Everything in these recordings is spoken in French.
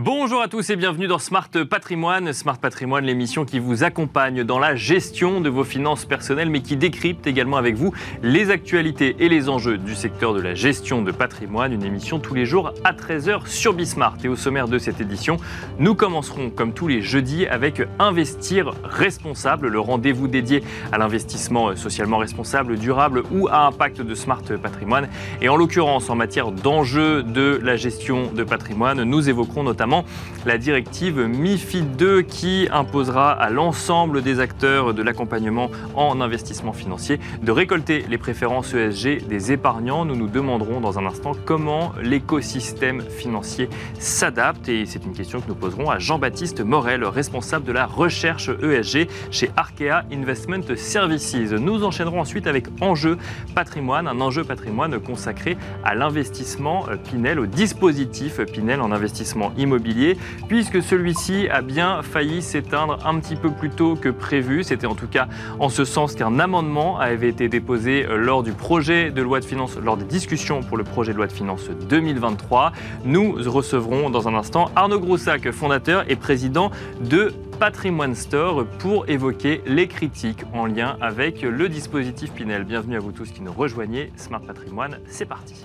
Bonjour à tous et bienvenue dans Smart Patrimoine. Smart Patrimoine, l'émission qui vous accompagne dans la gestion de vos finances personnelles, mais qui décrypte également avec vous les actualités et les enjeux du secteur de la gestion de patrimoine. Une émission tous les jours à 13h sur Bismart. Et au sommaire de cette édition, nous commencerons comme tous les jeudis avec Investir responsable, le rendez-vous dédié à l'investissement socialement responsable, durable ou à impact de Smart Patrimoine. Et en l'occurrence, en matière d'enjeux de la gestion de patrimoine, nous évoquerons notamment la directive MIFID 2 qui imposera à l'ensemble des acteurs de l'accompagnement en investissement financier de récolter les préférences ESG des épargnants. Nous nous demanderons dans un instant comment l'écosystème financier s'adapte et c'est une question que nous poserons à Jean-Baptiste Morel, responsable de la recherche ESG chez Arkea Investment Services. Nous enchaînerons ensuite avec Enjeu patrimoine, un enjeu patrimoine consacré à l'investissement Pinel, au dispositif Pinel en investissement immobilier puisque celui-ci a bien failli s'éteindre un petit peu plus tôt que prévu. C'était en tout cas en ce sens qu'un amendement avait été déposé euh, lors du projet de loi de finances, lors des discussions pour le projet de loi de finances 2023. Nous recevrons dans un instant Arnaud Groussac, fondateur et président de Patrimoine Store pour évoquer les critiques en lien avec le dispositif Pinel. Bienvenue à vous tous qui nous rejoignez. Smart Patrimoine, c'est parti.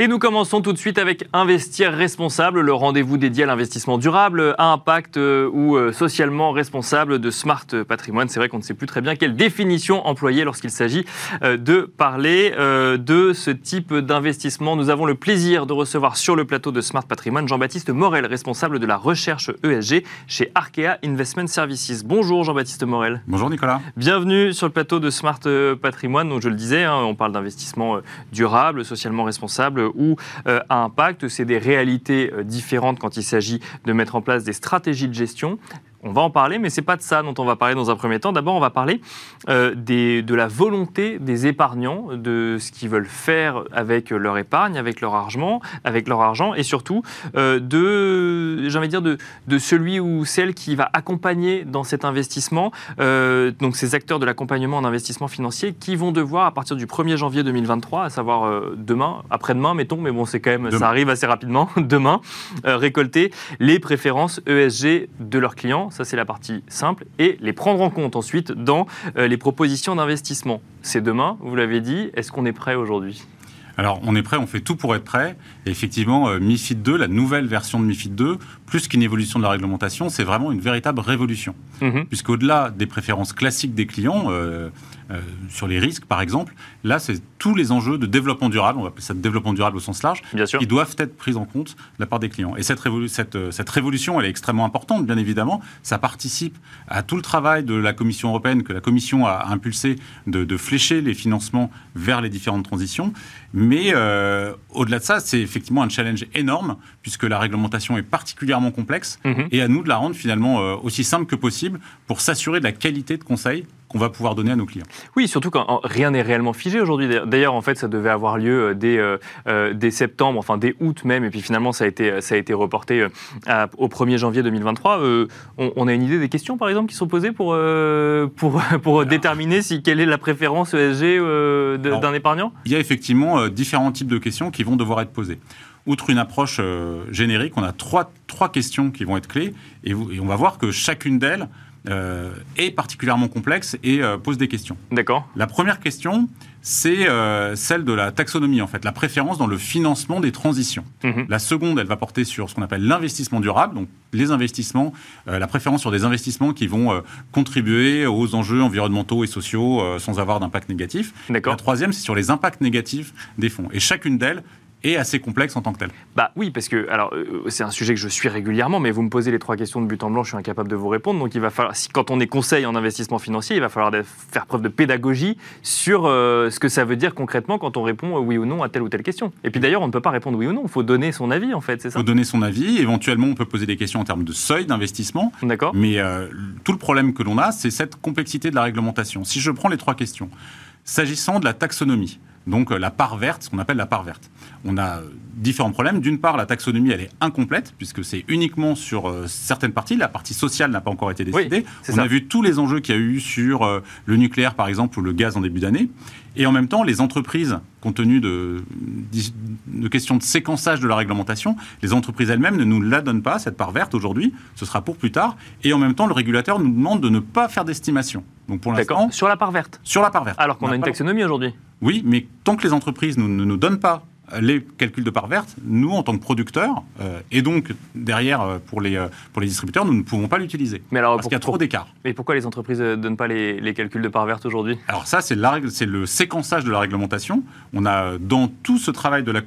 Et nous commençons tout de suite avec Investir responsable, le rendez-vous dédié à l'investissement durable, à impact euh, ou euh, socialement responsable de Smart Patrimoine. C'est vrai qu'on ne sait plus très bien quelle définition employer lorsqu'il s'agit euh, de parler de ce type d'investissement. Nous avons le plaisir de recevoir sur le plateau de Smart Patrimoine Jean-Baptiste Morel, responsable de la recherche ESG chez Arkea Investment Services. Bonjour Jean-Baptiste Morel. Bonjour Nicolas. Bienvenue sur le plateau de Smart Patrimoine. Donc je le disais, hein, on parle d'investissement durable, socialement responsable ou euh, à impact. C'est des réalités euh, différentes quand il s'agit de mettre en place des stratégies de gestion. On va en parler, mais c'est pas de ça dont on va parler dans un premier temps. D'abord, on va parler euh, de la volonté des épargnants, de ce qu'ils veulent faire avec leur épargne, avec leur argent, avec leur argent, et surtout euh, de, j'ai envie de dire, de, de, celui ou celle qui va accompagner dans cet investissement. Euh, donc, ces acteurs de l'accompagnement en investissement financier qui vont devoir, à partir du 1er janvier 2023, à savoir demain, après-demain, mettons, mais bon, c'est quand même, ça arrive assez rapidement, demain, récolter les préférences ESG de leurs clients ça c'est la partie simple, et les prendre en compte ensuite dans euh, les propositions d'investissement. C'est demain, vous l'avez dit, est-ce qu'on est prêt aujourd'hui? Alors, on est prêt, on fait tout pour être prêt. Et effectivement, euh, MIFID 2, la nouvelle version de MIFID 2, plus qu'une évolution de la réglementation, c'est vraiment une véritable révolution. Mhm. Puisqu'au-delà des préférences classiques des clients, euh, euh, sur les risques, par exemple. Là, c'est tous les enjeux de développement durable, on va appeler ça développement durable au sens large, qui doivent être pris en compte de la part des clients. Et cette, euh, cette, révolution, elle est extrêmement importante, bien évidemment. Ça participe à tout le travail de la Commission européenne, que la Commission a impulsé, de, flécher les financements vers les différentes transitions. Mais euh, au-delà de ça, c'est effectivement un challenge énorme, puisque la réglementation est particulièrement complexe, mhm. et à nous de la rendre finalement aussi simple que possible pour s'assurer de la qualité de conseil qu'on va pouvoir donner à nos clients. Oui, surtout quand rien n'est réellement figé aujourd'hui. D'ailleurs, en fait, ça devait avoir lieu euh, dès, euh, euh, dès, septembre, enfin dès août même, et puis finalement, ça a été, ça a été reporté au 1er janvier 2023. On, a une idée des questions, par exemple, qui sont posées pour, pour, pour déterminer si, quelle est la préférence ESG d'un épargnant? Il y a effectivement différents types de questions qui vont devoir être posées. Outre une approche générique, on a trois, questions qui vont être clés et on va voir que chacune d'elles euh, est particulièrement complexe et euh, pose des questions. D'accord. La première question, c'est euh, celle de la taxonomie, en fait, la préférence dans le financement des transitions. Mhm. La seconde, elle va porter sur ce qu'on appelle l'investissement durable, donc les investissements, la préférence sur des investissements qui vont contribuer aux enjeux environnementaux et sociaux sans avoir d'impact négatif. La troisième, c'est sur les impacts négatifs des fonds. Et chacune d'elles et assez complexe en tant que tel. Bah oui, parce que alors euh, c'est un sujet que je suis régulièrement, mais vous me posez les trois questions de but en blanc, je suis incapable de vous répondre. Donc il va falloir, si quand on est conseil en investissement financier, il va falloir faire preuve de pédagogie sur euh, ce que ça veut dire concrètement quand on répond oui ou non à telle ou telle question. Et puis d'ailleurs, on ne peut pas répondre oui ou non, il faut donner son avis en fait, c'est ça. Il faut donner son avis. Éventuellement, on peut poser des questions en termes de seuil d'investissement. D'accord. Mais euh, tout le problème que l'on a, c'est cette complexité de la réglementation. Si je prends les trois questions, s'agissant de la taxonomie donc euh, la part verte, ce qu'on appelle la part verte. On a différents problèmes. D'une part, la taxonomie, elle est incomplète, puisque c'est uniquement sur euh, certaines parties. La partie sociale n'a pas encore été décidée. on a vu tous les enjeux qu'il y a eu sur euh, le nucléaire, par exemple, ou le gaz en début d'année. Et en même temps, les entreprises, compte tenu de, de, questions de séquençage de la réglementation, les entreprises elles-mêmes ne nous la donnent pas, cette part verte aujourd'hui, ce sera pour plus tard. Et en même temps, le régulateur nous demande de ne pas faire d'estimation. Donc pour l'instant. Sur la part verte Sur la part verte. Alors qu'on a, une taxonomie aujourd'hui Oui, mais tant que les entreprises ne nous donnent pas les calculs de part verte, nous, en tant que producteurs, euh, et donc derrière, euh, pour, les, euh, pour les distributeurs, nous ne pouvons pas l'utiliser. Mais alors, parce qu'il y a trop d'écart. Mais pourquoi les entreprises ne donnent pas les, calculs de part verte aujourd'hui? Alors ça, c'est le séquençage de la réglementation. On a, dans tout ce travail de la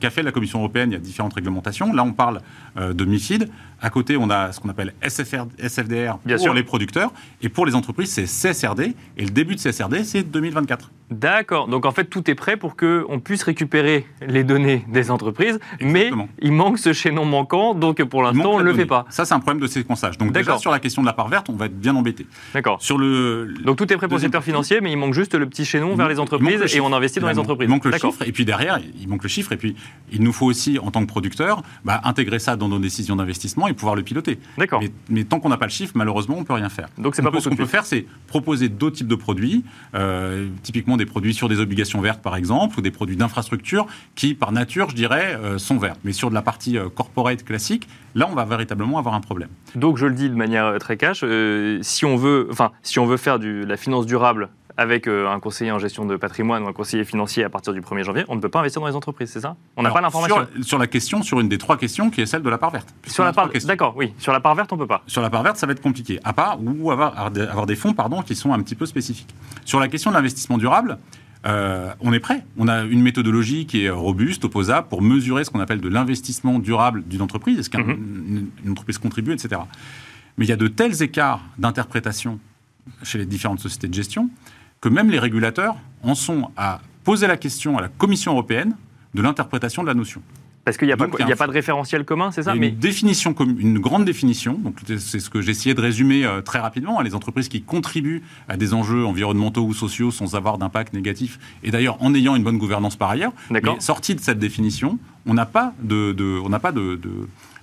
qu'a fait la Commission européenne, il y a différentes réglementations. Là, on parle de MIFID. À côté, on a ce qu'on appelle SFR, SFDR pour les producteurs. Et pour les entreprises, c'est CSRD. Et le début de CSRD, c'est 2024. D'accord. Donc en fait, tout est prêt pour qu'on puisse récupérer les données des entreprises, mais il manque ce chaînon manquant, donc pour l'instant, on ne le fait pas. Ça, c'est un problème de séquençage. Donc déjà, sur la question de la part verte, on va être bien embêté. D'accord. Sur le... Donc tout est prêt pour le secteur financier, mais il manque juste le petit chaînon vers les entreprises et on investit dans les entreprises. Il manque le chiffre, et puis derrière, il manque le chiffre, et puis il nous faut aussi, en tant que producteur, bah, intégrer ça dans nos décisions d'investissement et pouvoir le piloter. D'accord. Mais, tant qu'on n'a pas le chiffre, malheureusement, on ne peut rien faire. Donc c'est pas Ce qu'on peut faire, c'est proposer d'autres types de produits, euh, typiquement des produits sur des obligations vertes, par exemple, ou des produits d'infrastructure qui, par nature, je dirais, euh, sont verts. Mais sur de la partie euh, corporate classique, là, on va véritablement avoir un problème. Donc, je le dis de manière très cash, si on veut, enfin, si on veut faire de la finance durable avec un conseiller en gestion de patrimoine ou un conseiller financier à partir du 1er janvier, on ne peut pas investir dans les entreprises, c'est ça? On n'a pas l'information sur, la question, sur une des trois questions qui est celle de la part verte. Sur la part, d'accord, oui. Sur la part verte, on ne peut pas. Sur la part verte, ça va être compliqué. À part ou avoir, avoir des fonds, pardon, qui sont un petit peu spécifiques. Sur la question de l'investissement durable, euh, on est prêt. On a une méthodologie qui est robuste, opposable, pour mesurer ce qu'on appelle de l'investissement durable d'une entreprise, est-ce qu'une mhm. entreprise contribue, etc. Mais il y a de tels écarts d'interprétation chez les différentes sociétés de gestion que même les régulateurs en sont à poser la question à la Commission européenne de l'interprétation de la notion. Parce qu'il n'y a, pas, a, pas de référentiel commun, c'est ça une, définition, une grande définition, donc c'est ce que essayé de résumer euh, très rapidement. Hein, les entreprises qui contribuent à des enjeux environnementaux ou sociaux sans avoir d'impact négatif, et d'ailleurs en ayant une bonne gouvernance par ailleurs. Mais sorti de cette définition, on n'a pas de, on n'a pas de,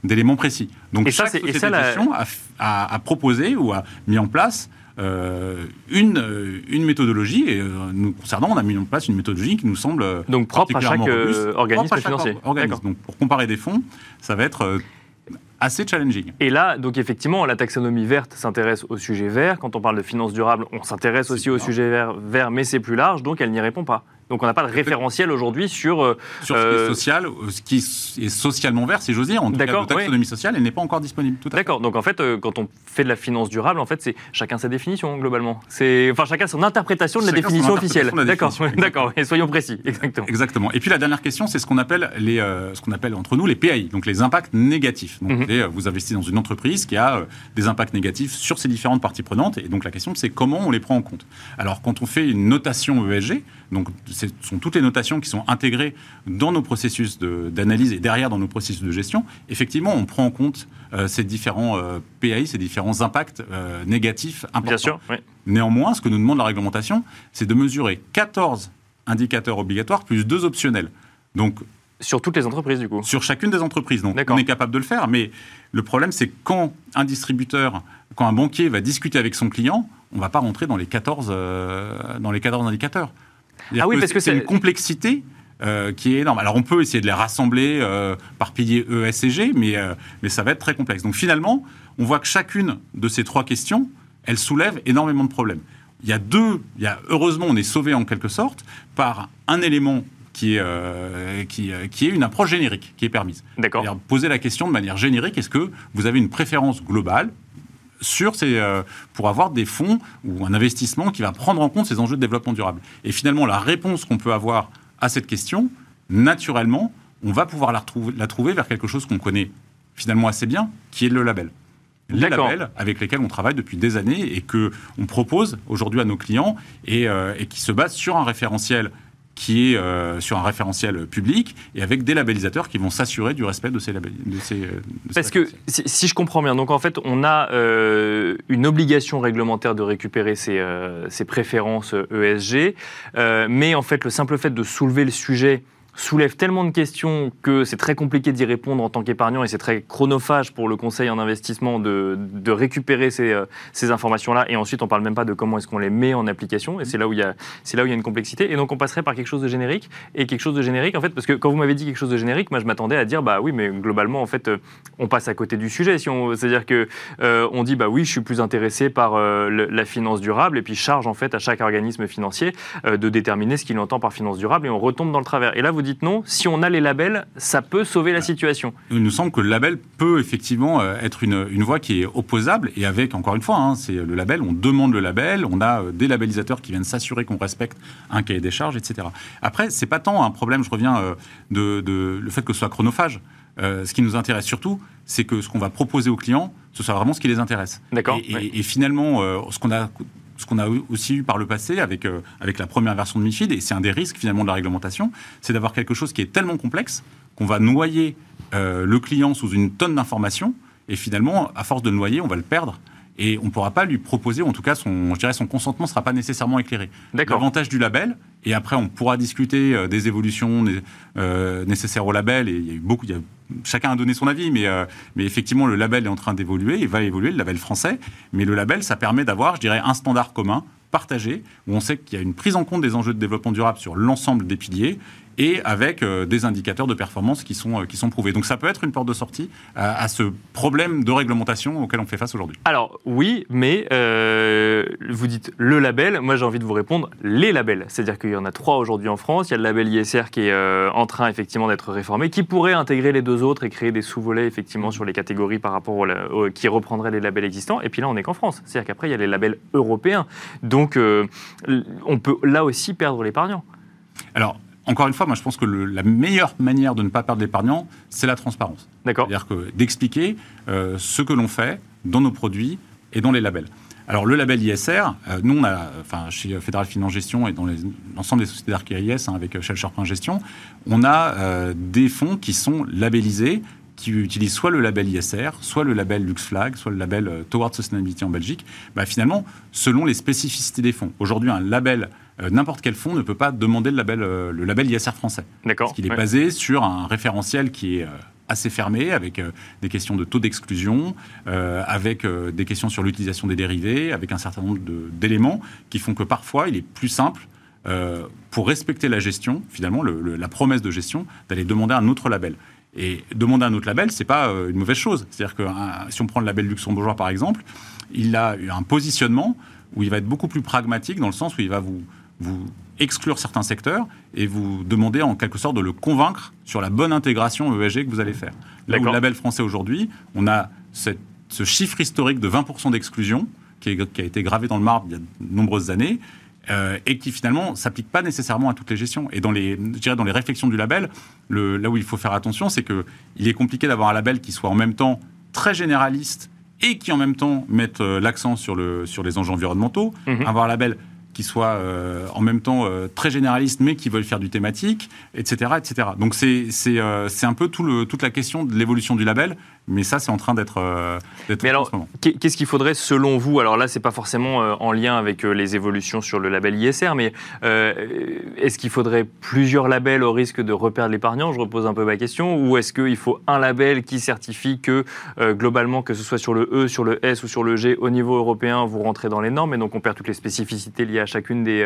d'éléments précis. Donc et chaque ça, société a, a, proposé ou a mis en place euh, une, euh, une méthodologie. Et euh, nous concernant, on a mis en place une méthodologie qui nous semble donc propre à chaque organisme financier. Donc pour comparer des fonds, ça va être assez challenging. Et là, donc effectivement, la taxonomie verte s'intéresse au sujet vert. Quand on parle de finances durables, on s'intéresse aussi au sujet vert, vert, mais c'est plus large, donc elle n'y répond pas. Donc on n'a pas de référentiel aujourd'hui sur... Euh, sur ce qui est euh, social, euh, ce qui est socialement vert, si j'ose dire. En tout cas, la taxonomie sociale, elle n'est pas encore disponible. D'accord. Donc en fait, quand on fait de la finance durable, en fait, c'est chacun sa définition globalement. Enfin chacun son interprétation de la définition officielle. D'accord. D'accord. Et soyons précis. Exactement. Exactement. Et puis la dernière question, c'est ce qu'on appelle les, ce qu'on appelle entre nous les PAI, donc les impacts négatifs. Donc mhm. vous investissez dans une entreprise qui a des impacts négatifs sur ses différentes parties prenantes, et donc la question c'est comment on les prend en compte. Alors quand on fait une notation ESG, donc ce sont toutes les notations qui sont intégrées dans nos processus d'analyse et derrière dans nos processus de gestion. Effectivement, on prend en compte euh, ces différents euh, PAI, ces différents impacts euh, négatifs importants. Bien sûr, Néanmoins, ce que nous demande la réglementation, c'est de mesurer 14 indicateurs obligatoires plus deux optionnels. Donc, sur toutes les entreprises, du coup Sur chacune des entreprises. Donc, on est capable de le faire, mais le problème, c'est quand un distributeur, quand un banquier va discuter avec son client, on ne va pas rentrer dans les 14, dans les 14 indicateurs. Ah oui, parce que c'est une complexité euh, qui est énorme. Alors on peut essayer de les rassembler euh, par pilier E, S et G, mais, euh, mais ça va être très complexe. Donc finalement, on voit que chacune de ces trois questions, elle soulève énormément de problèmes. Il y a deux, il y a, heureusement on est sauvé en quelque sorte par un élément qui est, qui, qui, est une approche générique qui est permise. D'accord. Poser la question de manière générique, est-ce que vous avez une préférence globale sur ces, euh, pour avoir des fonds ou un investissement qui va prendre en compte ces enjeux de développement durable. Et finalement, la réponse qu'on peut avoir à cette question, naturellement, on va pouvoir la, trouver vers quelque chose qu'on connaît finalement assez bien, qui est le label. Les labels avec lesquels on travaille depuis des années et que on propose aujourd'hui à nos clients et, euh, et qui se basent sur un référentiel qui est euh, sur un référentiel public et avec des labellisateurs qui vont s'assurer du respect de ces labels. De ces, de Parce que si, je comprends bien, donc en fait on a euh, une obligation réglementaire de récupérer ces, euh, ces préférences ESG, mais en fait le simple fait de soulever le sujet soulève tellement de questions que c'est très compliqué d'y répondre en tant qu'épargnant et c'est très chronophage pour le conseil en investissement de, récupérer ces, euh, ces informations-là. Et ensuite, on parle même pas de comment est-ce qu'on les met en application. Et c'est là où il y a, une complexité. Et donc, on passerait par quelque chose de générique et quelque chose de générique, en fait, parce que quand vous m'avez dit quelque chose de générique, moi, je m'attendais à dire, bah oui, mais globalement, en fait, euh, on passe à côté du sujet. Si c'est-à-dire que euh, on dit, bah oui, je suis plus intéressé par la finance durable et puis charge en fait à chaque organisme financier de déterminer ce qu'il entend par finance durable et on retombe dans le travers. Et là, vous dites non. Si on a les labels, ça peut sauver la situation. Il nous semble que le label peut effectivement être une, une voie qui est opposable et avec, encore une fois, hein, c'est le label, on demande le label, on a euh, des labellisateurs qui viennent s'assurer qu'on respecte un cahier des charges, etc. Après, c'est pas tant un problème, je reviens, euh, de, le fait que ce soit chronophage. Euh, ce qui nous intéresse surtout, c'est que ce qu'on va proposer aux clients, ce soit vraiment ce qui les intéresse. D'accord. Et, finalement, ce qu'on a ce qu'on a aussi eu par le passé avec, avec la première version de MIFID, et c'est un des risques finalement de la réglementation, c'est d'avoir quelque chose qui est tellement complexe qu'on va noyer le client sous une tonne d'informations, et finalement, à force de le noyer, on va le perdre et on ne pourra pas lui proposer, en tout cas, son, je dirais, son consentement ne sera pas nécessairement éclairé. L'avantage du label, et après on pourra discuter euh, des évolutions euh, nécessaires au label, et il y a eu beaucoup, chacun a donné son avis, mais, euh, mais effectivement le label est en train d'évoluer, il va évoluer, le label français, mais le label, ça permet d'avoir, je dirais, un standard commun partagé, où on sait qu'il y a une prise en compte des enjeux de développement durable sur l'ensemble des piliers, et avec euh, des indicateurs de performance qui sont, euh, qui sont prouvés. Donc ça peut être une porte de sortie à, ce problème de réglementation auquel on fait face aujourd'hui. Alors oui, mais euh, vous dites le label, moi j'ai envie de vous répondre les labels. C'est-à-dire qu'il y en a trois aujourd'hui en France. Il y a le label ISR qui est en train effectivement d'être réformé, qui pourrait intégrer les deux autres et créer des sous-volets effectivement sur les catégories par rapport au, qui reprendraient les labels existants. Et puis là on n'est qu'en France. C'est-à-dire qu'après il y a les labels européens. Donc on peut là aussi perdre l'épargnant. Alors, encore une fois, moi je pense que la meilleure manière de ne pas perdre l'épargnant, c'est la transparence. D'accord. C'est-à-dire que d'expliquer euh, ce que l'on fait dans nos produits et dans les labels. Alors le label ISR, euh, nous on a, enfin chez Fédéral Finance Gestion et dans l'ensemble des sociétés d'Archéries hein, avec Shell Sharpin Gestion, on a euh, des fonds qui sont labellisés qui utilisent soit le label ISR, soit le label LuxFlag, soit le label Towards Sustainability en Belgique, bah, finalement, selon les spécificités des fonds. Aujourd'hui, un label euh, n'importe quel fonds ne peut pas demander le label, euh, le label ISR français. D'accord. Parce qu'il est basé sur un référentiel qui est euh, assez fermé, avec des questions de taux d'exclusion, avec des questions sur l'utilisation des dérivés, avec un certain nombre d'éléments qui font que parfois il est plus simple, pour respecter la gestion, finalement la promesse de gestion, d'aller demander un autre label. Et demander un autre label, c'est pas une mauvaise chose. C'est-à-dire que si on prend le label luxembourgeois par exemple, il a un positionnement où il va être beaucoup plus pragmatique dans le sens où il va vous vous exclure certains secteurs et vous demander en quelque sorte de le convaincre sur la bonne intégration ESG que vous allez faire. Là où le label français aujourd'hui, on a ce chiffre historique de 20% d'exclusion qui, a été gravé dans le marbre il y a de nombreuses années. Euh, et qui finalement s'applique pas nécessairement à toutes les gestions. Et dans les, je dirais dans les réflexions du label, le, là où il faut faire attention, c'est que il est compliqué d'avoir un label qui soit en même temps très généraliste et qui en même temps mette euh, l'accent sur, le, sur les enjeux environnementaux. Mhm. Avoir un label qui soient euh, en même temps euh, très généralistes, mais qui veulent faire du thématique, etc. etc. Donc c'est euh, un peu toute la question de l'évolution du label mais ça, c'est en train d'être. Euh, mais alors, qu'est-ce qu'il faudrait selon vous? Alors là, c'est pas forcément euh, en lien avec euh, les évolutions sur le label ISR, mais est-ce qu'il faudrait plusieurs labels au risque de reperdre l'épargnant? Je repose un peu ma question. Ou est-ce qu'il faut un label qui certifie que globalement, que ce soit sur le E, sur le S ou sur le G, au niveau européen, vous rentrez dans les normes et donc on perd toutes les spécificités liées à chacune des,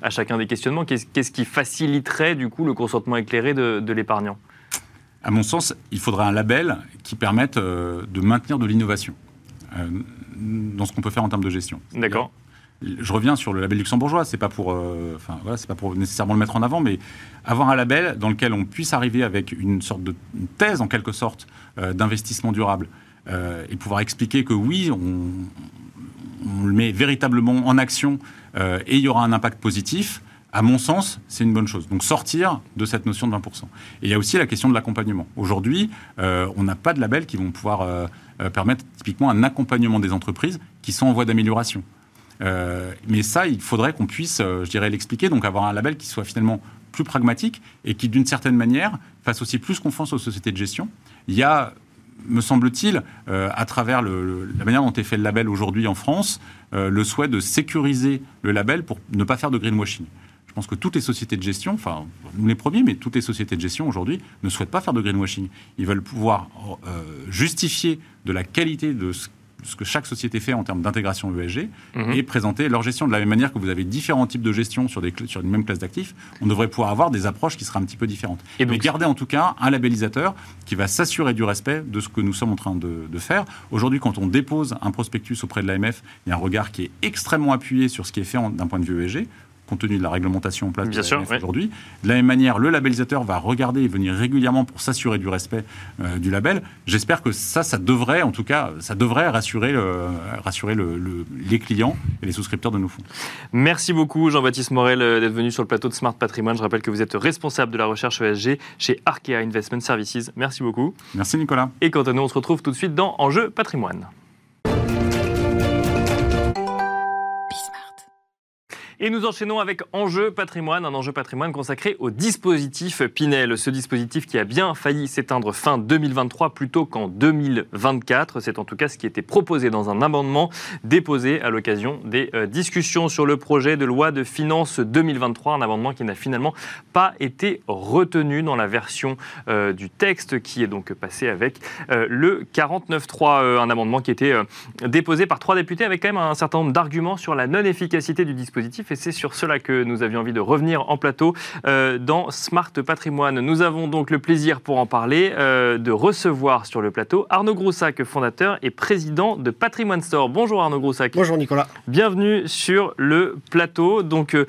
à chacun des questionnements? Qu'est-ce qui faciliterait du coup le consentement éclairé de, de l'épargnant? À mon sens, il faudrait un label qui permette euh, de maintenir de l'innovation euh, dans ce qu'on peut faire en termes de gestion. D'accord. Je reviens sur le label luxembourgeois, c'est pas pour, euh, enfin voilà, c'est pas pour nécessairement le mettre en avant, mais avoir un label dans lequel on puisse arriver avec une sorte de thèse en quelque sorte d'investissement durable et pouvoir expliquer que oui, on, on, le met véritablement en action et il y aura un impact positif à mon sens, c'est une bonne chose. Donc sortir de cette notion de 20%. Et il y a aussi la question de l'accompagnement. Aujourd'hui, euh, on n'a pas de labels qui vont pouvoir euh, euh, permettre typiquement un accompagnement des entreprises qui sont en voie d'amélioration. mais ça, il faudrait qu'on puisse, je dirais, l'expliquer, donc avoir un label qui soit finalement plus pragmatique et qui, d'une certaine manière, fasse aussi plus confiance aux sociétés de gestion. Il y a me semble-t-il, à travers la manière dont est fait le label aujourd'hui en France, le souhait de sécuriser le label pour ne pas faire de greenwashing. Je pense que toutes les sociétés de gestion, enfin, nous les premiers, mais toutes les sociétés de gestion aujourd'hui ne souhaitent pas faire de greenwashing. Ils veulent pouvoir euh, justifier de la qualité de ce ce que chaque société fait en termes d'intégration ESG mhm. et présenter leur gestion. De la même manière que vous avez différents types de gestion sur, des, sur une même classe d'actifs, on devrait pouvoir avoir des approches qui seraient un petit peu différentes. Et Mais garder en tout cas un labellisateur qui va s'assurer du respect de ce que nous sommes en train de, de faire. Aujourd'hui, quand on dépose un prospectus auprès de l'AMF, il y a un regard qui est extrêmement appuyé sur ce qui est fait d'un point de vue ESG compte tenu de la réglementation en place aujourd'hui. De la même manière, le labellisateur va regarder et venir régulièrement pour s'assurer du respect euh, du label. J'espère que ça, ça devrait, en tout cas, ça devrait rassurer, rassurer les clients et les souscripteurs de nos fonds. Merci beaucoup, Jean-Baptiste Morel, euh, d'être venu sur le plateau de Smart Patrimoine. Je rappelle que vous êtes responsable de la recherche ESG chez Arkea Investment Services. Merci beaucoup. Merci, Nicolas. Et quant à nous, on se retrouve tout de suite dans Enjeu Patrimoine. Et nous enchaînons avec Enjeu patrimoine, un enjeu patrimoine consacré au dispositif Pinel. Ce dispositif qui a bien failli s'éteindre fin 2023 plutôt qu'en 2024. C'est en tout cas ce qui était proposé dans un amendement déposé à l'occasion des euh, discussions sur le projet de loi de finances 2023. Un amendement qui n'a finalement pas été retenu dans la version euh, du texte qui est donc passé avec euh, le 49.3. un amendement qui était déposé par trois députés avec quand même un certain nombre d'arguments sur la non-efficacité du dispositif et c'est sur cela que nous avions envie de revenir en plateau euh, dans Smart Patrimoine. Nous avons donc le plaisir pour en parler euh, de recevoir sur le plateau Arnaud Groussac, fondateur et président de Patrimoine Store. Bonjour Arnaud Groussac. Bonjour Nicolas. Bienvenue sur le plateau. Donc euh,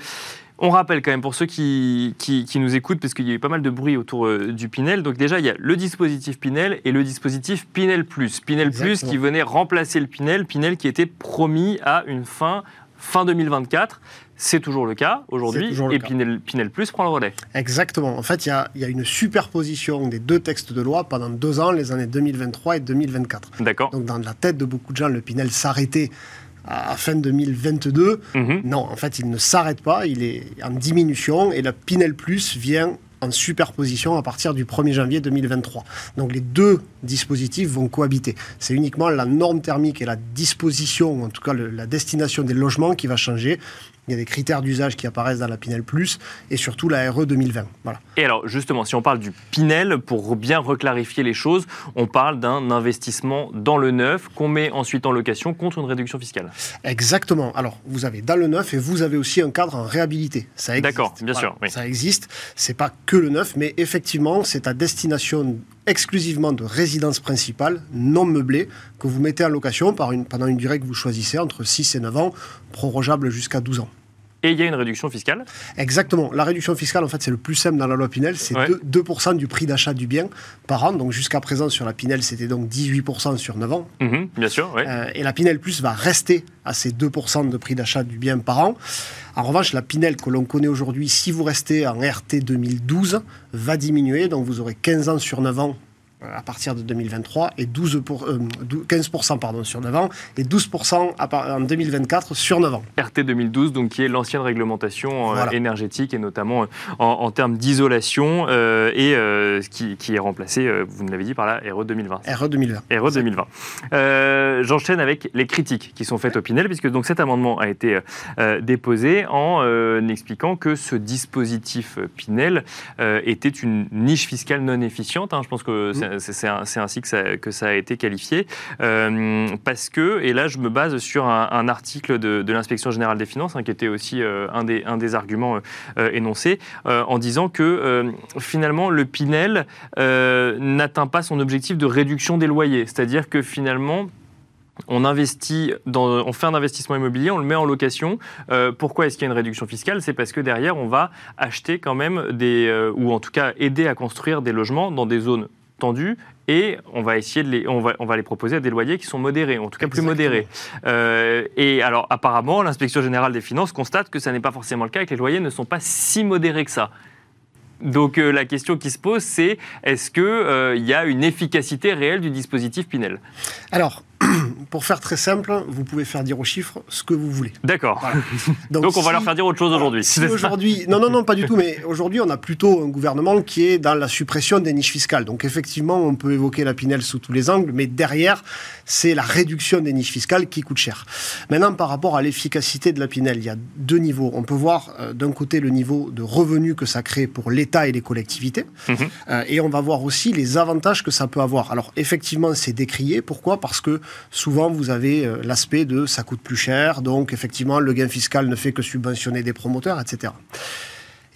on rappelle quand même pour ceux qui, qui, nous écoutent, parce qu'il y a eu pas mal de bruit autour du Pinel. Donc déjà, il y a le dispositif Pinel et le dispositif Pinel Plus. Pinel Plus qui venait remplacer le Pinel, Pinel qui était promis à une fin fin 2024. C'est toujours le cas aujourd'hui, et Pinel, Plus prend le relais. Exactement. En fait, il y a, une superposition des deux textes de loi pendant deux ans, les années 2023 et 2024. D'accord. Donc, dans la tête de beaucoup de gens, le Pinel s'arrêtait à fin 2022. Mhm. Non, en fait, il ne s'arrête pas, il est en diminution et le Pinel Plus vient en superposition à partir du 1er janvier 2023. Donc les deux dispositifs vont cohabiter. C'est uniquement la norme thermique et la disposition, en tout cas la destination des logements qui va changer. Il y a des critères d'usage qui apparaissent dans la Pinel Plus et surtout la RE 2020. Voilà. Et alors, justement, si on parle du Pinel, pour bien reclarifier les choses, on parle d'un investissement dans le neuf qu'on met ensuite en location contre une réduction fiscale. Exactement. Alors, vous avez dans le neuf et vous avez aussi un cadre en réhabilité. Ça existe. D'accord, bien sûr. Ça existe. C'est pas que le neuf, mais effectivement, c'est à destination exclusivement de résidence principale, non meublée, que vous mettez en location pendant une durée que vous choisissez, entre 6 et 9 ans, prorogeable jusqu'à 12 ans. Et il y a une réduction fiscale Exactement. La réduction fiscale, en fait, c'est le plus simple dans la loi Pinel. C'est 2, du prix d'achat du bien par an. Donc jusqu'à présent, sur la Pinel, c'était donc 18% sur 9 ans. Mhm, bien sûr, oui. Euh, et la Pinel Plus va rester à ces 2% de prix d'achat du bien par an. En revanche, la Pinel que l'on connaît aujourd'hui, si vous restez en RT 2012, va diminuer. Donc vous aurez 15 ans sur 9 ans à partir de 2023 et 12 pour, 15% euh, pardon, sur 9 ans et 12% en 2024 sur 9 ans. RT 2012, donc qui est l'ancienne réglementation euh, énergétique et notamment euh, en, termes d'isolation et qui, qui, est remplacée, vous nous l'avez dit, par la RE 2020. RE 2020. RE 2020. J'enchaîne avec les critiques qui sont faites au Pinel, puisque donc cet amendement a été déposé en expliquant que ce dispositif Pinel était une niche fiscale non efficiente. Hein. Je pense que mmh c'est ainsi que ça, a été qualifié. Euh, parce que, et là je me base sur un, article de, l'inspection générale des finances, hein, qui était aussi euh, un, des, arguments euh, énoncés, en disant que finalement le Pinel n'atteint pas son objectif de réduction des loyers. C'est-à-dire que finalement, on investit, on fait un investissement immobilier, on le met en location. pourquoi est-ce qu'il y a une réduction fiscale? C'est parce que derrière, on va acheter quand même des, ou en tout cas aider à construire des logements dans des zones tendus et on va essayer de les, on va, on va les proposer à des loyers qui sont modérés, en tout cas plus modérés. Euh, et alors apparemment, l'inspection générale des finances constate que ça n'est pas forcément le cas et que les loyers ne sont pas si modérés que ça. Donc euh, la question qui se pose, c'est est-ce qu'il euh, y a une efficacité réelle du dispositif Pinel? Alors, pour faire très simple, vous pouvez faire dire aux chiffres ce que vous voulez. D'accord. Donc, on va leur faire dire autre chose aujourd'hui. aujourd'hui, non, non, non, pas du tout. Mais aujourd'hui, on a plutôt un gouvernement qui est dans la suppression des niches fiscales. Donc effectivement, on peut évoquer la Pinel sous tous les angles, mais derrière, c'est la réduction des niches fiscales qui coûte cher. Maintenant, par rapport à l'efficacité de la Pinel, il y a deux niveaux. On peut voir euh, d'un côté le niveau de revenus que ça crée pour l'État et les collectivités, mhm. euh, et on va voir aussi les avantages que ça peut avoir. Alors effectivement, c'est décrié. Pourquoi? Parce que souvent, vous avez euh, l'aspect de ça coûte plus cher, donc effectivement, le gain fiscal ne fait que subventionner des promoteurs, etc.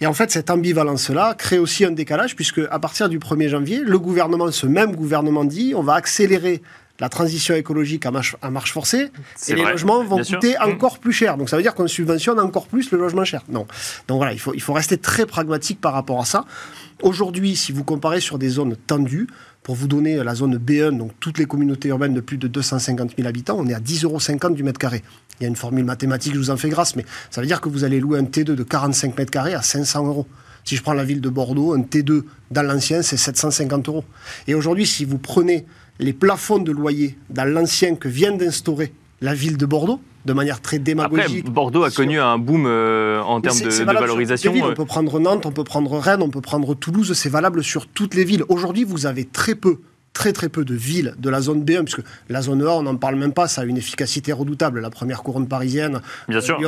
Et en fait, cette ambivalence-là crée aussi un décalage, puisque à partir du 1er janvier, le gouvernement, ce même gouvernement dit, on va accélérer la transition écologique à marche, à marche forcée, et les logements vont coûter mmh. encore plus cher. Donc ça veut dire qu'on subventionne encore plus le logement cher. Non. Donc voilà, il faut, il faut rester très pragmatique par rapport à ça. Aujourd'hui, si vous comparez sur des zones tendues, pour vous donner la zone B1, donc toutes les communautés urbaines de plus de 250 000 habitants, on est à 10,50 euros du mètre carré. Il y a une formule mathématique, je vous en fais grâce, mais ça veut dire que vous allez louer un T2 de 45 mètres carrés à 500 euros. Si je prends la ville de Bordeaux, un T2 dans l'ancien, c'est 750 euros. Et aujourd'hui, si vous prenez les plafonds de loyer dans l'ancien que vient d'instaurer la ville de Bordeaux, de manière très démagogique. Après, Bordeaux a connu un boom euh, en termes de, valorisation. On euh. peut prendre Nantes, on peut prendre Rennes, on peut prendre Toulouse, c'est valable sur toutes les villes. Aujourd'hui, vous avez très peu très très peu de villes de la zone B1, puisque la zone A, on n'en parle même pas, ça a une efficacité redoutable, la première couronne parisienne. Bien sûr.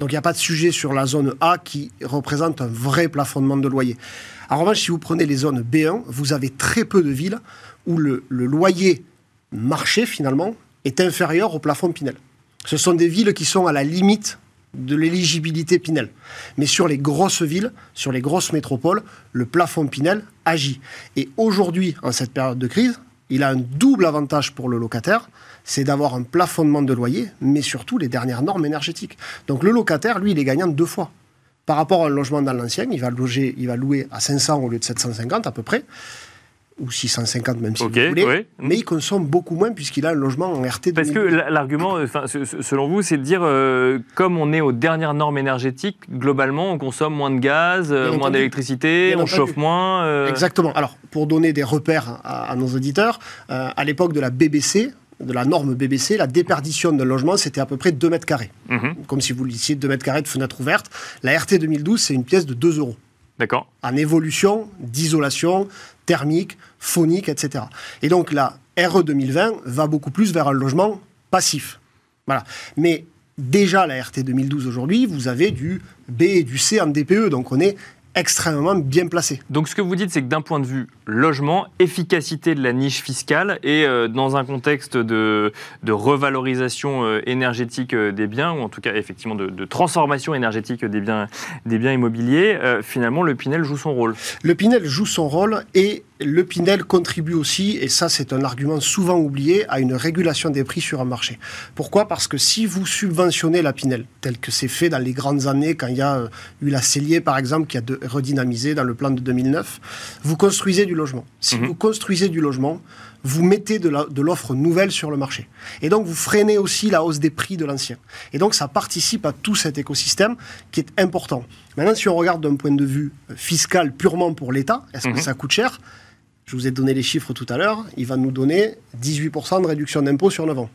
Donc il n'y a pas de sujet sur la zone A qui représente un vrai plafonnement de loyer. En revanche, si vous prenez les zones B1, vous avez très peu de villes où le, le loyer marché, finalement, est inférieur au plafond Pinel. Ce sont des villes qui sont à la limite de l'éligibilité Pinel. Mais sur les grosses villes, sur les grosses métropoles, le plafond Pinel agit. Et aujourd'hui, en cette période de crise, il a un double avantage pour le locataire, c'est d'avoir un plafonnement de loyer, mais surtout les dernières normes énergétiques. Donc le locataire, lui, il est gagnant deux fois. Par rapport à un logement dans l'ancien, il va, loger, il va louer à 500 au lieu de 750 à peu près ou 650 même si vous voulez, mais il consomme beaucoup moins puisqu'il a un logement en RT. Parce que l'argument, selon vous, c'est de dire, euh, comme on est aux dernières normes énergétiques, globalement, on consomme moins de gaz, euh, moins d'électricité, on chauffe moins. Euh. Exactement. Alors, pour donner des repères à, nos auditeurs, à l'époque de la BBC, de la norme BBC, la déperdition d'un logement, c'était à peu près 2 mètres carrés. Mhm. Comme si vous lisiez 2 mètres carrés de fenêtre ouverte. La RT 2012, c'est une pièce de 2 euros. D'accord. En évolution, d'isolation, thermique, phonique, etc. Et donc la RE 2020 va beaucoup plus vers un logement passif. Voilà. Mais déjà la RT 2012 aujourd'hui, vous avez du B et du C en DPE, donc on est extrêmement bien placé. Donc ce que vous dites, c'est que d'un point de vue logement, efficacité de la niche fiscale et euh, dans un contexte de, de revalorisation euh, énergétique euh, des biens, ou en tout cas effectivement de, transformation énergétique des biens, des biens immobiliers, finalement le Pinel joue son rôle. Le Pinel joue son rôle et le Pinel contribue aussi, et ça c'est un argument souvent oublié, à une régulation des prix sur un marché. Pourquoi? Parce que si vous subventionnez la Pinel, tel que c'est fait dans les grandes années, quand il y a eu la Cellier par exemple, qui a redynamisé dans le plan de 2009, vous construisez du logement. Si mhm. vous construisez du logement, vous mettez de l'offre nouvelle sur le marché. Et donc, vous freinez aussi la hausse des prix de l'ancien. Et donc, ça participe à tout cet écosystème qui est important. Maintenant, si on regarde d'un point de vue fiscal purement pour l'État, est-ce que mhm. ça coûte cher? Je vous ai donné les chiffres tout à l'heure. Il va nous donner 18% de réduction d'impôt sur 9 ans.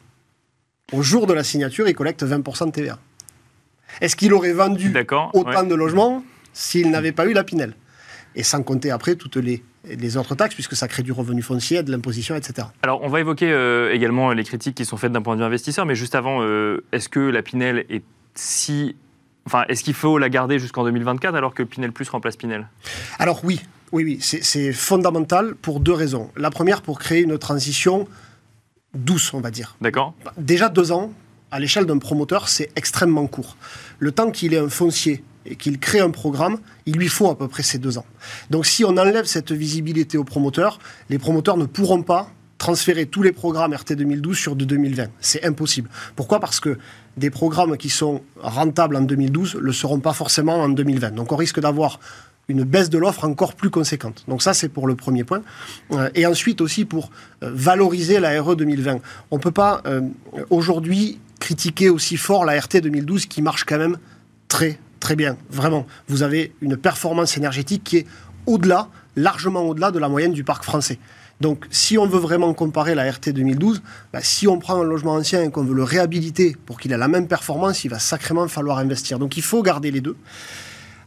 Au jour de la signature, il collecte 20% de TVA. Est-ce qu'il aurait vendu autant de logements s'il n'avait pas eu la Pinel Et sans compter après toutes les les autres taxes, puisque ça crée du revenu foncier, de l'imposition, etc. Alors, on va évoquer euh, également les critiques qui sont faites d'un point de vue investisseur, mais juste avant, euh, est-ce que la Pinel est si. Enfin, est-ce qu'il faut la garder jusqu'en 2024 alors que Pinel Plus remplace Pinel? Alors, oui, oui, oui, c'est fondamental pour deux raisons. La première, pour créer une transition douce, on va dire. D'accord. Déjà deux ans, à l'échelle d'un promoteur, c'est extrêmement court. Le temps qu'il ait un foncier et qu'il crée un programme, il lui faut à peu près ces deux ans. Donc si on enlève cette visibilité aux promoteurs, les promoteurs ne pourront pas transférer tous les programmes RT 2012 sur de 2020. C'est impossible. Pourquoi? Parce que des programmes qui sont rentables en 2012 ne le seront pas forcément en 2020. Donc on risque d'avoir une baisse de l'offre encore plus conséquente. Donc ça, c'est pour le premier point. Euh, et ensuite aussi pour euh, valoriser la RE 2020. On ne peut pas euh, aujourd'hui critiquer aussi fort la RT 2012 qui marche quand même très très bien, vraiment. Vous avez une performance énergétique qui est au-delà, largement au-delà de la moyenne du parc français. Donc, si on veut vraiment comparer la RT 2012, bah, si on prend un logement ancien et qu'on veut le réhabiliter pour qu'il ait la même performance, il va sacrément falloir investir. Donc, il faut garder les deux.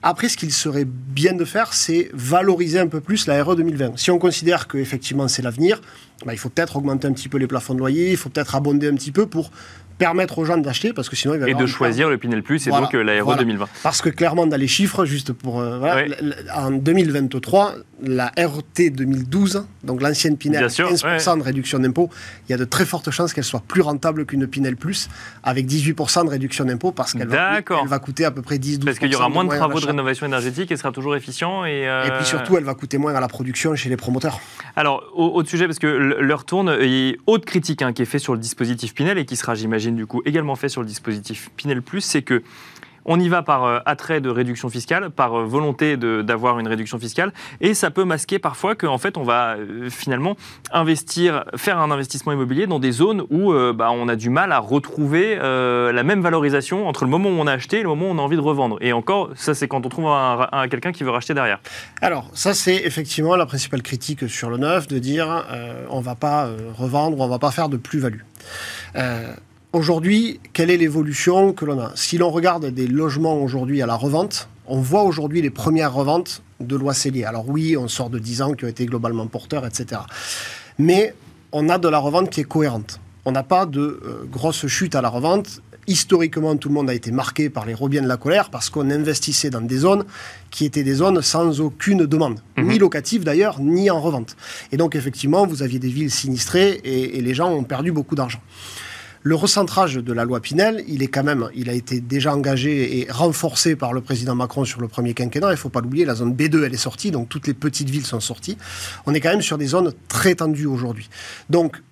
Après, ce qu'il serait bien de faire, c'est valoriser un peu plus la RE 2020. Si on considère qu'effectivement c'est l'avenir, bah, il faut peut-être augmenter un petit peu les plafonds de loyer, il faut peut-être abonder un petit peu pour permettre aux gens d'acheter parce que sinon il va et de choisir le Pinel Plus et donc euh, l'aéro 2020 parce que clairement dans les chiffres juste pour euh, en 2023 la RT 2012 donc l'ancienne Pinel 15% de réduction d'impôt il y a de très fortes chances qu'elle soit plus rentable qu'une Pinel Plus avec 18% de réduction d'impôt parce qu'elle va, va, coûter à peu près 10 12 parce qu'il y aura moins de travaux de rénovation énergétique et sera toujours efficient et, euh, et puis surtout elle va coûter moins à la production chez les promoteurs. Alors autre sujet parce que l'heure tourne il y a autre critique hein, qui est faite sur le dispositif Pinel et qui sera j'imagine du coup également fait sur le dispositif Pinel Plus, c'est que on y va par euh, attrait de réduction fiscale, par euh, volonté d'avoir une réduction fiscale, et ça peut masquer parfois qu'en fait on va euh, finalement investir, faire un investissement immobilier dans des zones où bah, on a du mal à retrouver la même valorisation entre le moment où on a acheté et le moment où on a envie de revendre. Et encore, ça c'est quand on trouve un, quelqu'un qui veut racheter derrière. Alors ça c'est effectivement la principale critique sur le neuf, de dire on va pas revendre, on va pas faire de plus-value. Aujourd'hui, quelle est l'évolution que l'on a? Si l'on regarde des logements aujourd'hui à la revente, on voit aujourd'hui les premières reventes de lois cellier. Alors oui, on sort de 10 ans qui ont été globalement porteurs, etc. Mais on a de la revente qui est cohérente. On n'a pas de euh, grosses chutes à la revente. Historiquement, tout le monde a été marqué par les rebiens de la colère parce qu'on investissait dans des zones qui étaient des zones sans aucune demande, mhm. ni locative d'ailleurs, ni en revente. Et donc effectivement, vous aviez des villes sinistrées et les gens ont perdu beaucoup d'argent. Le recentrage de la loi Pinel, il est quand même, il a été déjà engagé et renforcé par le président Macron sur le premier quinquennat. Il ne faut pas l'oublier, la zone B2, elle est sortie, donc toutes les petites villes sont sorties. On est quand même sur des zones très tendues aujourd'hui. Donc,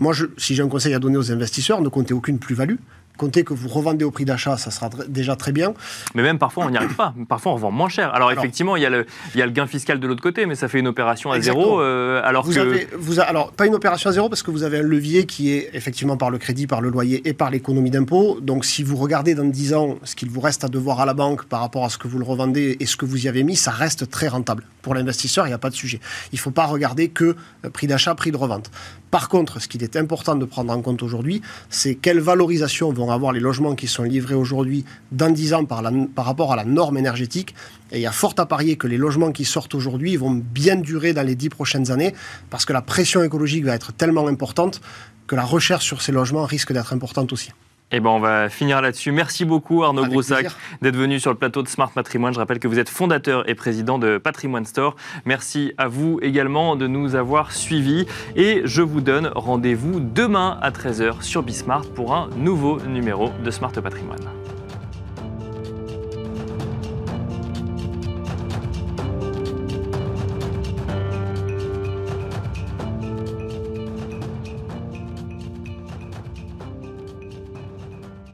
moi, si j'ai un conseil à donner aux investisseurs, ne comptez aucune plus-value. Comptez que vous revendez au prix d'achat, ça sera déjà très bien. Mais même parfois, on n'y arrive pas. Parfois, on revend moins cher. Alors, effectivement, il y, a le, il y, a le, gain fiscal de l'autre côté, mais ça fait une opération à zéro. Euh, alors vous Avez, vous alors, pas une opération à zéro parce que vous avez un levier qui est effectivement par le crédit, par le loyer et par l'économie d'impôt. Donc, si vous regardez dans 10 ans ce qu'il vous reste à devoir à la banque par rapport à ce que vous le revendez et ce que vous y avez mis, ça reste très rentable. Pour l'investisseur, il n'y a pas de sujet. Il ne faut pas regarder que euh, prix d'achat, prix de revente. Par contre, ce qu'il est important de prendre en compte aujourd'hui, c'est quelle valorisation vont avoir les logements qui sont livrés aujourd'hui dans 10 ans par, par rapport à la norme énergétique. Et il y a fort à parier que les logements qui sortent aujourd'hui vont bien durer dans les 10 prochaines années parce que la pression écologique va être tellement importante que la recherche sur ces logements risque d'être importante aussi. Eh ben, on va finir là-dessus. Merci beaucoup Arnaud Broussac d'être venu sur le plateau de Smart Patrimoine. Je rappelle que vous êtes fondateur et président de Patrimoine Store. Merci à vous également de nous avoir suivis et je vous donne rendez-vous demain à 13h sur Bismart pour un nouveau numéro de Smart Patrimoine.